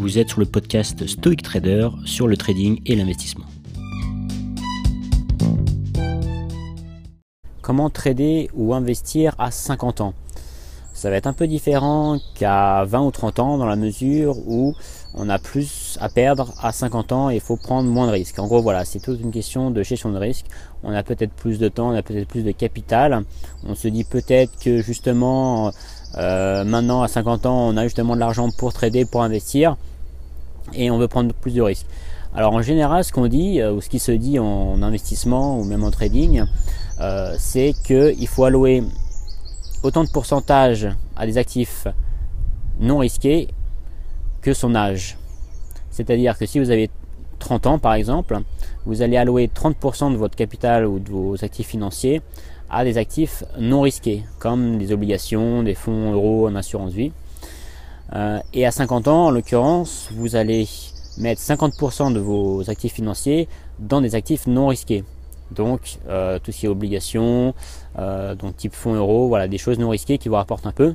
Vous êtes sur le podcast Stoic Trader sur le trading et l'investissement. Comment trader ou investir à 50 ans? Ça va être un peu différent qu'à 20 ou 30 ans dans la mesure où on a plus à perdre à 50 ans et il faut prendre moins de risques. En gros, voilà, c'est toute une question de gestion de risque. On a peut-être plus de temps, on a peut-être plus de capital. On se dit peut-être que justement, euh, maintenant à 50 ans, on a justement de l'argent pour trader, pour investir et on veut prendre plus de risques. Alors en général, ce qu'on dit, euh, ou ce qui se dit en investissement ou même en trading, euh, c'est qu'il faut allouer autant de pourcentage à des actifs non risqués que son âge. C'est-à-dire que si vous avez 30 ans par exemple, vous allez allouer 30% de votre capital ou de vos actifs financiers à des actifs non risqués, comme des obligations, des fonds euros en assurance vie. Euh, et à 50 ans, en l'occurrence, vous allez mettre 50% de vos actifs financiers dans des actifs non risqués. Donc euh, tout ce qui est obligations, euh, donc type fonds euros, voilà, des choses non risquées qui vous rapportent un peu.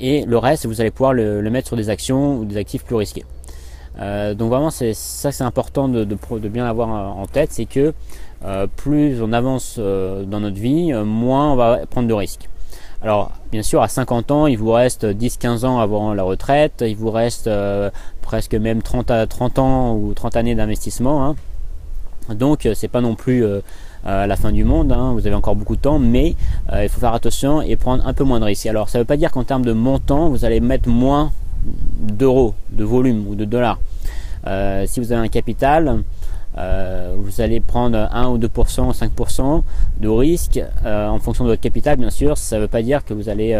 Et le reste, vous allez pouvoir le, mettre sur des actions ou des actifs plus risqués. Euh, donc vraiment, c'est ça c'est important de, bien avoir en tête, c'est que euh, plus on avance dans notre vie, moins on va prendre de risques. Alors, bien sûr, à 50 ans, il vous reste 10-15 ans avant la retraite, il vous reste presque même 30, à 30 ans ou 30 années d'investissement. Hein. Donc, c'est pas non plus la fin du monde, hein, vous avez encore beaucoup de temps, mais euh, il faut faire attention et prendre un peu moins de risques. Alors ça ne veut pas dire qu'en termes de montant, vous allez mettre moins d'euros, de volume ou de dollars. Euh, si vous avez un capital, euh, vous allez prendre 1 ou 2%, 5% de risque en fonction de votre capital, bien sûr. Ça ne veut pas dire que vous allez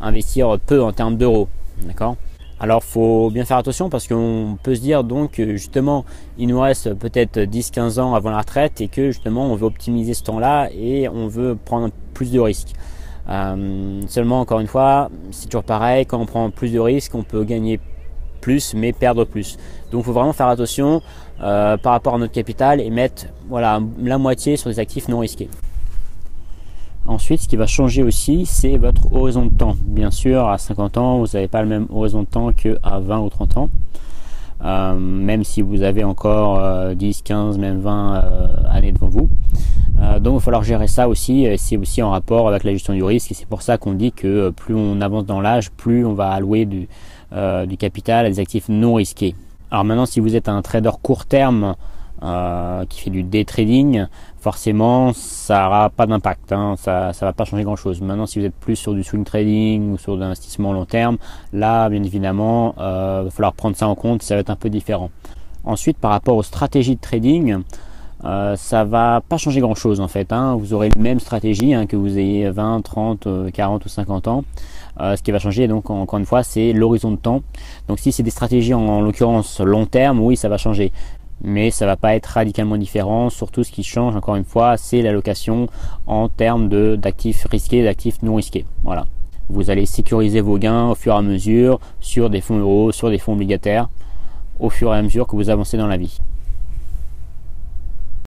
investir peu en termes d'euros. D'accord? Alors faut bien faire attention parce qu'on peut se dire donc que justement il nous reste peut-être 10-15 ans avant la retraite et que justement on veut optimiser ce temps-là et on veut prendre plus de risques. Euh, seulement encore une fois, c'est toujours pareil, quand on prend plus de risques, on peut gagner mais perdre plus. Donc il faut vraiment faire attention euh, par rapport à notre capital et mettre voilà la moitié sur des actifs non risqués. Ensuite, ce qui va changer aussi, c'est votre horizon de temps. Bien sûr, à 50 ans, vous n'avez pas le même horizon de temps qu'à 20 ou 30 ans. Euh, même si vous avez encore 10, euh, 15, même 20 euh, années devant vous. Donc il va falloir gérer ça aussi, c'est aussi en rapport avec la gestion du risque, et c'est pour ça qu'on dit que plus on avance dans l'âge, plus on va allouer du, du capital à des actifs non risqués. Alors maintenant, si vous êtes un trader court terme, euh, qui fait du day trading, forcément ça n'aura pas d'impact, hein, ça ne va pas changer grand chose. Maintenant si vous êtes plus sur du swing trading ou sur de l'investissement long terme, là bien évidemment il euh, va falloir prendre ça en compte, ça va être un peu différent. Ensuite par rapport aux stratégies de trading, euh, ça va pas changer grand chose en fait. Hein. Vous aurez la même stratégie hein, que vous ayez 20, 30, 40 ou 50 ans. Euh, ce qui va changer donc encore une fois c'est l'horizon de temps. Donc si c'est des stratégies en, en l'occurrence long terme, oui ça va changer mais ça va pas être radicalement différent. Surtout ce qui change encore une fois, c'est l'allocation en termes d'actifs risqués d'actifs non risqués. Voilà. Vous allez sécuriser vos gains au fur et à mesure sur des fonds euros, sur des fonds obligataires, au fur et à mesure que vous avancez dans la vie.